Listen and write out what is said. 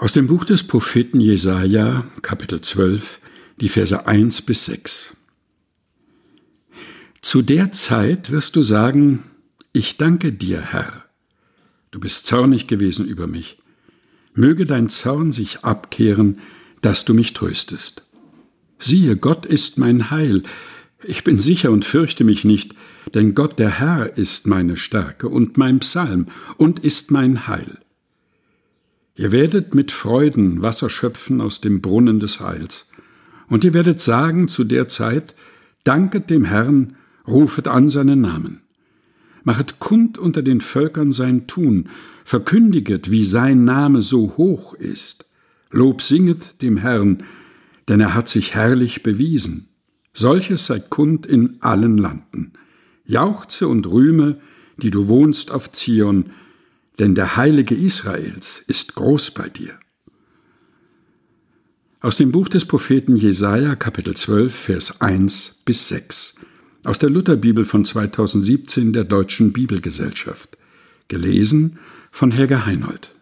Aus dem Buch des Propheten Jesaja, Kapitel 12, die Verse 1 bis 6. Zu der Zeit wirst du sagen, ich danke dir, Herr. Du bist zornig gewesen über mich. Möge dein Zorn sich abkehren, dass du mich tröstest. Siehe, Gott ist mein Heil. Ich bin sicher und fürchte mich nicht, denn Gott der Herr ist meine Stärke und mein Psalm und ist mein Heil. Ihr werdet mit Freuden Wasser schöpfen aus dem Brunnen des Heils. Und ihr werdet sagen zu der Zeit, Danket dem Herrn, rufet an seinen Namen. Machet kund unter den Völkern sein Tun, verkündiget, wie sein Name so hoch ist. Lob singet dem Herrn, denn er hat sich herrlich bewiesen. Solches sei kund in allen Landen. Jauchze und rühme, die du wohnst auf Zion, denn der Heilige Israels ist groß bei dir. Aus dem Buch des Propheten Jesaja, Kapitel 12, Vers 1 bis 6. Aus der Lutherbibel von 2017 der Deutschen Bibelgesellschaft. Gelesen von Helga Heinold.